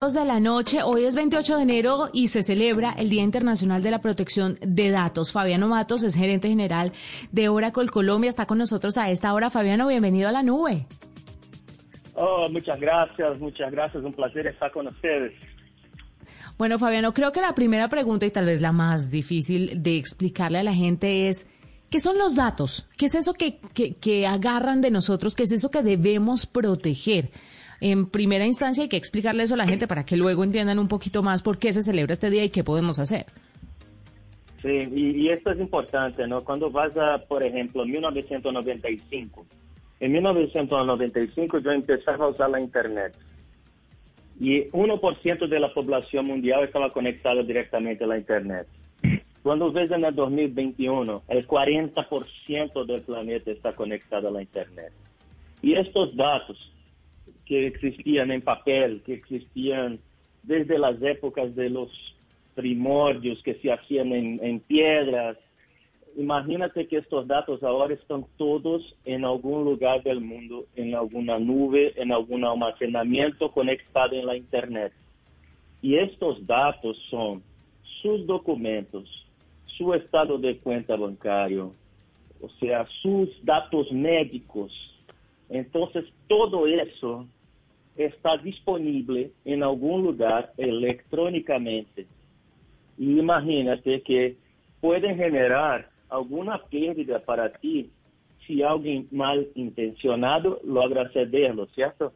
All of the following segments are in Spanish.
de la noche. Hoy es 28 de enero y se celebra el Día Internacional de la Protección de Datos. Fabiano Matos es gerente general de Oracle Colombia. Está con nosotros a esta hora. Fabiano, bienvenido a la nube. Oh, muchas gracias, muchas gracias. Un placer estar con ustedes. Bueno, Fabiano, creo que la primera pregunta y tal vez la más difícil de explicarle a la gente es, ¿qué son los datos? ¿Qué es eso que, que, que agarran de nosotros? ¿Qué es eso que debemos proteger? En primera instancia hay que explicarle eso a la gente para que luego entiendan un poquito más por qué se celebra este día y qué podemos hacer. Sí, y, esto es importante, ¿no? Cuando vas a, por ejemplo, 1995, en 1995 yo empezaba a usar la Internet y 1% de la población mundial estaba conectada directamente a la Internet. Cuando ves en el 2021, el 40% del planeta está conectado a la Internet. Y estos datos que existían en papel, que existían desde las épocas de los primordios que se hacían en, piedras. Imagínate que estos datos ahora están todos en algún lugar del mundo, en alguna nube, en algún almacenamiento conectado en la Internet. Y estos datos son sus documentos, su estado de cuenta bancario, o sea, sus datos médicos. Entonces, todo eso está disponible em algum lugar eletronicamente. E imagínate que pode generar alguma perda para ti se alguém mal intencionado logra cederlo, certo?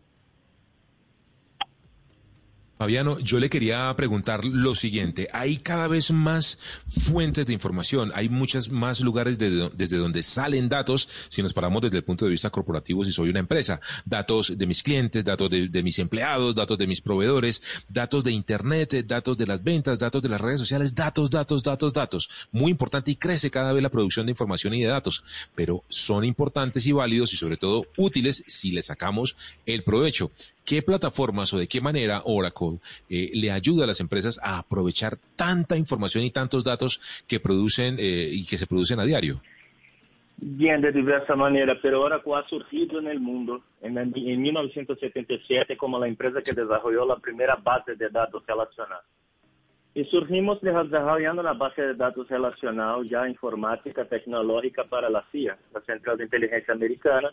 Fabiano, yo le quería preguntar lo siguiente. Hay cada vez más fuentes de información, hay muchos más lugares desde donde salen datos, si nos paramos desde el punto de vista corporativo, si soy una empresa, datos de mis clientes, datos de, de mis empleados, datos de mis proveedores, datos de Internet, datos de las ventas, datos de las redes sociales, datos, datos, datos, datos. Muy importante y crece cada vez la producción de información y de datos, pero son importantes y válidos y sobre todo útiles si le sacamos el provecho. ¿Qué plataformas o de qué manera Oracle eh, le ayuda a las empresas a aprovechar tanta información y tantos datos que producen eh, y que se producen a diario? Bien, de diversa manera, pero Oracle ha surgido en el mundo en, en 1977 como la empresa que desarrolló la primera base de datos relacional. Y surgimos desarrollando la base de datos relacional ya informática tecnológica para la CIA, la Central de Inteligencia Americana,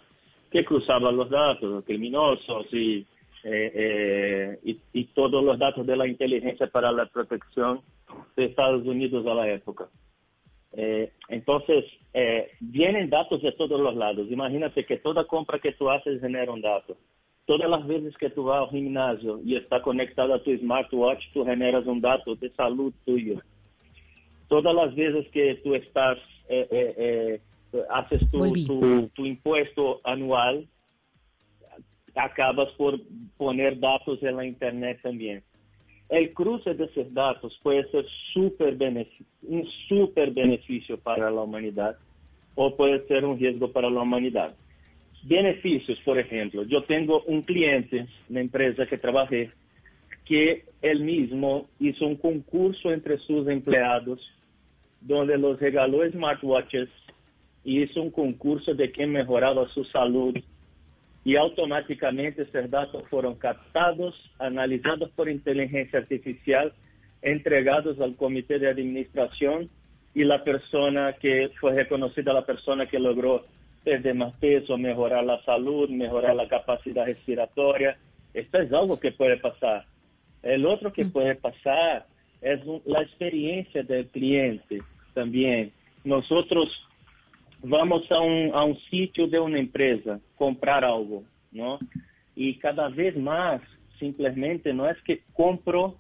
que cruzaba los datos criminosos y eh, eh, y, y, todos los datos de la inteligencia para la protección de Estados Unidos a la época. Eh, entonces, vienen datos de todos los lados. Imagínate que toda compra que tú haces genera un dato. Todas las veces que tú vas al gimnasio y está conectado a tu smartwatch, tú generas un dato de salud tuyo. Todas las veces que tú estás, eh, haces tu, tu, tu impuesto anual, acabas por poner datos en la Internet también. El cruce de esos datos puede ser super un super beneficio para la humanidad o puede ser un riesgo para la humanidad. Beneficios, por ejemplo, yo tengo un cliente, una empresa que trabajé, que él mismo hizo un concurso entre sus empleados donde los regaló smartwatches y hizo un concurso de quien mejoraba su salud e automaticamente esses dados foram captados, analisados por inteligência artificial, entregados ao comitê de administração e a pessoa que foi reconhecida, a pessoa que logrou perder mais peso, melhorar a saúde, melhorar a capacidade respiratória. Esto é algo que pode passar. O outro que pode passar é a experiência do cliente também. Nós vamos a um, a um sítio de uma empresa comprar algo, não? E cada vez mais, simplesmente, não é que compro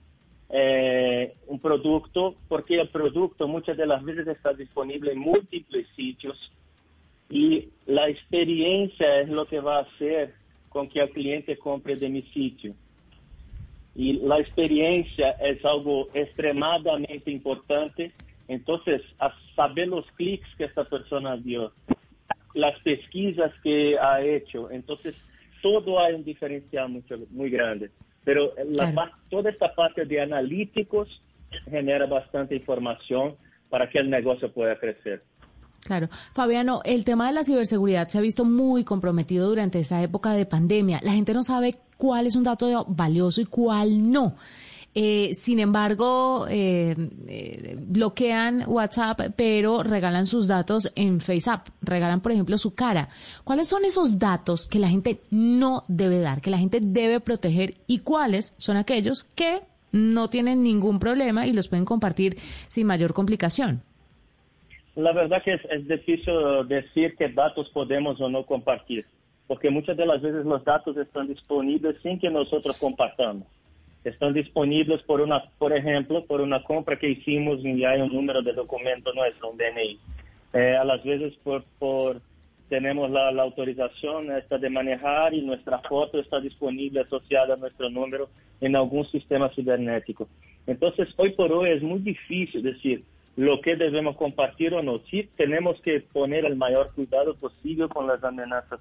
eh, um produto, porque o produto muitas das vezes está disponível em múltiplos sítios e a experiência é o que vai fazer com que o cliente compre de meu sítio. E a experiência é algo extremadamente importante Entonces, a saber los clics que esta persona dio, las pesquisas que ha hecho, entonces todo hay un diferencial mucho, muy grande. Pero la, toda esta parte de analíticos genera bastante información para que el negocio pueda crecer. Claro. Fabiano, el tema de la ciberseguridad se ha visto muy comprometido durante esta época de pandemia. La gente no sabe cuál es un dato valioso y cuál no. Eh, sin embargo, eh, eh, bloquean WhatsApp, pero regalan sus datos en FaceApp. Regalan, por ejemplo, su cara. ¿Cuáles son esos datos que la gente no debe dar, que la gente debe proteger y cuáles son aquellos que no tienen ningún problema y los pueden compartir sin mayor complicación? La verdad que es, es difícil decir qué datos podemos o no compartir, porque muchas de las veces los datos están disponibles sin que nosotros compartamos están disponibles por una, por ejemplo, por una compra que hicimos y hay un número de documento nuestro, un DNI. Eh, a las veces por, tenemos la, la, autorización esta de manejar y nuestra foto está disponible asociada a nuestro número en algún sistema cibernético. Entonces, hoy por hoy es muy difícil decir lo que debemos compartir o no. Sí tenemos que poner el mayor cuidado posible con las amenazas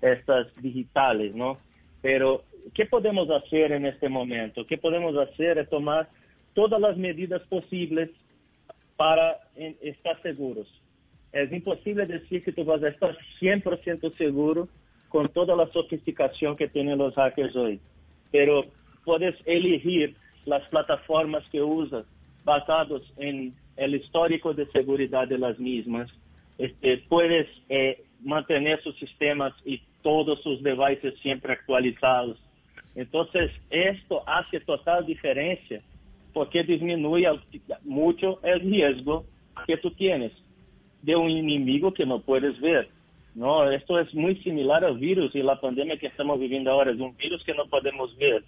estas digitales, ¿no? Pero ¿qué podemos hacer en este momento? ¿Qué podemos hacer es tomar todas las medidas posibles para estar seguros. Es imposible decir que tú vas a estar 100% seguro con toda la sofisticación que tienen los hackers hoy. Pero puedes elegir las plataformas que usas basados en el histórico de seguridad de las mismas. Este, puedes eh, mantener sus sistemas y todos sus devices siempre actualizados. Entonces, esto hace total diferencia porque disminuye mucho el riesgo que tú tienes de un inimigo que no puedes ver. No, esto es muy similar al virus y la pandemia que estamos viviendo ahora es un virus que no podemos ver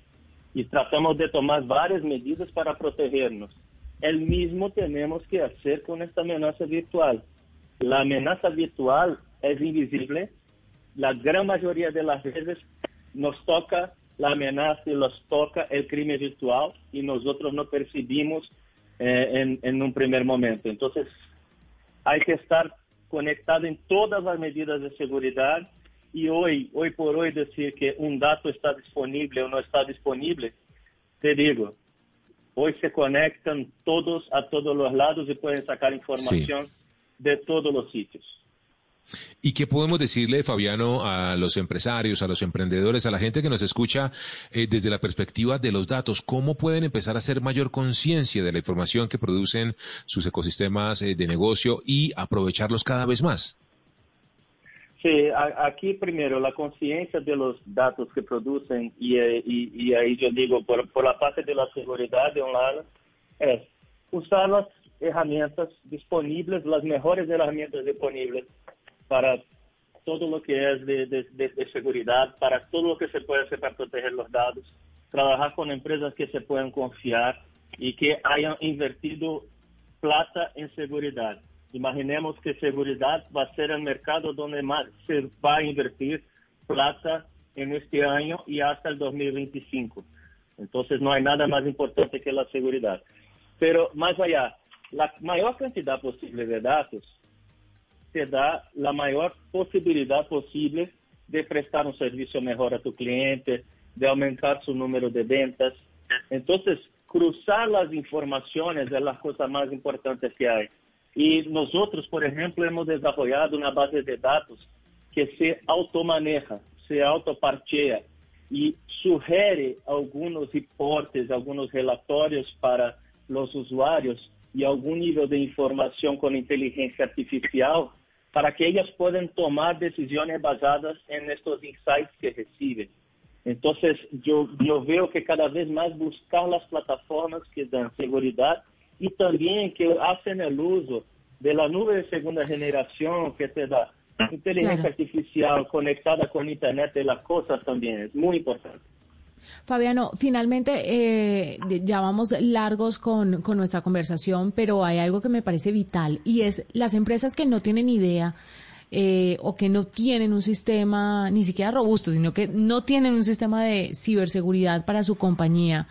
y tratamos de tomar varias medidas para protegernos. El mismo tenemos que hacer con esta amenaza virtual. La amenaza virtual es invisible. La gran mayoría de las veces nos toca la amenaza y los toca el crimen virtual y nosotros no percibimos eh, en, un primer momento. Entonces, hay que estar conectado en todas las medidas de seguridad y hoy, hoy por hoy decir que un dato está disponible o no está disponible, te digo, hoy se conectan todos a todos los lados y pueden sacar información de todos los sitios. ¿Y qué podemos decirle, Fabiano, a los empresarios, a los emprendedores, a la gente que nos escucha eh, desde la perspectiva de los datos? ¿Cómo pueden empezar a hacer mayor conciencia de la información que producen sus ecosistemas eh, de negocio y aprovecharlos cada vez más? Sí, aquí primero la conciencia de los datos que producen y, eh, ahí yo digo por, la parte de la seguridad de lado es usar las herramientas disponibles, las mejores herramientas disponibles para todo lo que es de, seguridad, para todo lo que se puede hacer para proteger los datos, trabajar con empresas que se puedan confiar y que hayan invertido plata en seguridad. Imaginemos que seguridad va a ser el mercado donde más se va a invertir plata en este año y hasta el 2025. Entonces no hay nada más importante que la seguridad. Pero más allá, la mayor cantidad posible de datos te da la mayor posibilidad posible de prestar un servicio mejor a tu cliente, de aumentar su número de ventas. Entonces, cruzar las informaciones es la cosa más importante que hay. Y nosotros, por ejemplo, hemos desarrollado una base de datos que se automaneja, se autoparchea y sugiere algunos reportes, algunos relatorios para los usuarios y algún nivel de información con inteligencia artificial para que ellas puedan tomar decisiones basadas en estos insights que reciben. Entonces, yo, yo veo que cada vez más buscar las plataformas que dan seguridad y también que hacen el uso de la nube de segunda generación que te da inteligencia artificial conectada con Internet de las cosas también es muy importante. Fabiano, finalmente eh, ya vamos largos con, con nuestra conversación, pero hay algo que me parece vital y es las empresas que no tienen idea eh, o que no tienen un sistema ni siquiera robusto, sino que no tienen un sistema de ciberseguridad para su compañía.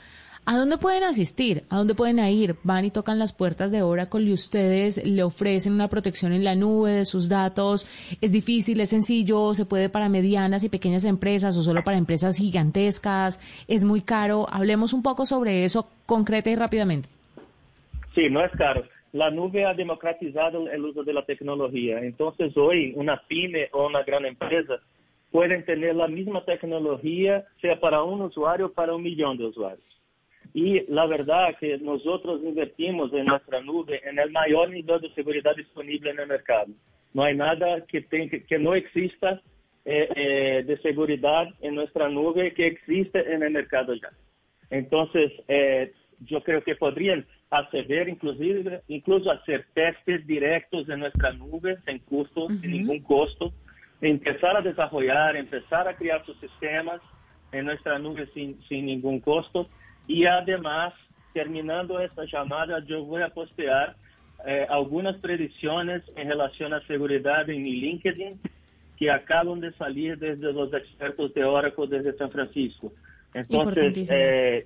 ¿A dónde pueden asistir? ¿A dónde pueden ir? Van y tocan las puertas de Oracle y ustedes le ofrecen una protección en la nube de sus datos. ¿Es difícil? ¿Es sencillo? ¿Se puede para medianas y pequeñas empresas o solo para empresas gigantescas? ¿Es muy caro? Hablemos un poco sobre eso concreta y rápidamente. Sí, no es caro. la nube ha democratizado el uso de la tecnología. Entonces hoy una pyme o una gran empresa pueden tener la misma tecnología, sea para un usuario o para un millón de usuarios. Y la verdad que nosotros invertimos en nuestra nube en el mayor nivel de seguridad disponible en el mercado. No hay nada que, que no exista eh, eh, de seguridad en nuestra nube que existe en el mercado ya. Entonces, eh, yo creo que podrían acceder, inclusive, incluso hacer testes directos en nuestra nube sin costo, sin ningún costo, empezar a desarrollar, empezar a crear sus sistemas en nuestra nube sin, sin ningún costo. Y además, terminando esta llamada, yo voy a postear eh, algunas predicciones en relación a seguridad en mi LinkedIn que acaban de salir desde los expertos de Oracle desde San Francisco. Entonces, eh,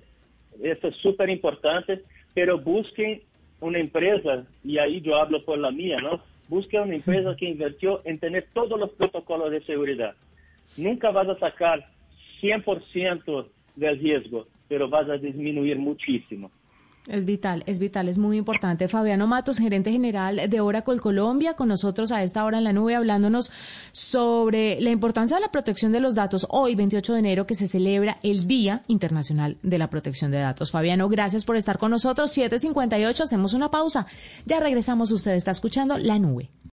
esto es súper importante, pero busquen una empresa, y ahí yo hablo por la mía, ¿no? Busquen una empresa que invirtió en tener todos los protocolos de seguridad. Nunca vas a sacar 100% del riesgo, pero vas a disminuir muchísimo. Es vital, es vital, es muy importante. Fabiano Matos, gerente general de Oracle Colombia, con nosotros a esta hora en la nube, hablándonos sobre la importancia de la protección de los datos. Hoy, 28 de enero, que se celebra el Día Internacional de la Protección de Datos. Fabiano, gracias por estar con nosotros. 7.58, hacemos una pausa. Ya regresamos. Usted está escuchando la nube.